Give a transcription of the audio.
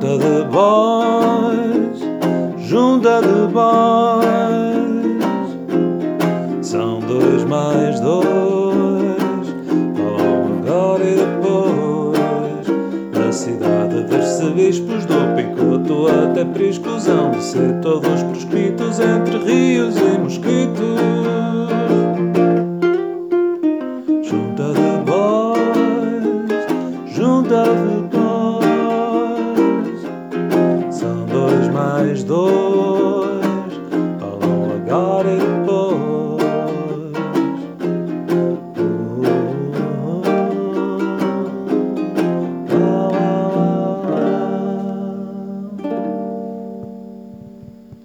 Junta de bois, junta de bois, são dois mais dois, vão agora e depois, na cidade dos sebispos do Picoto até prescusão de ser todos proscritos entre rios e mosquitos. Junta de bois, junta de bois. as though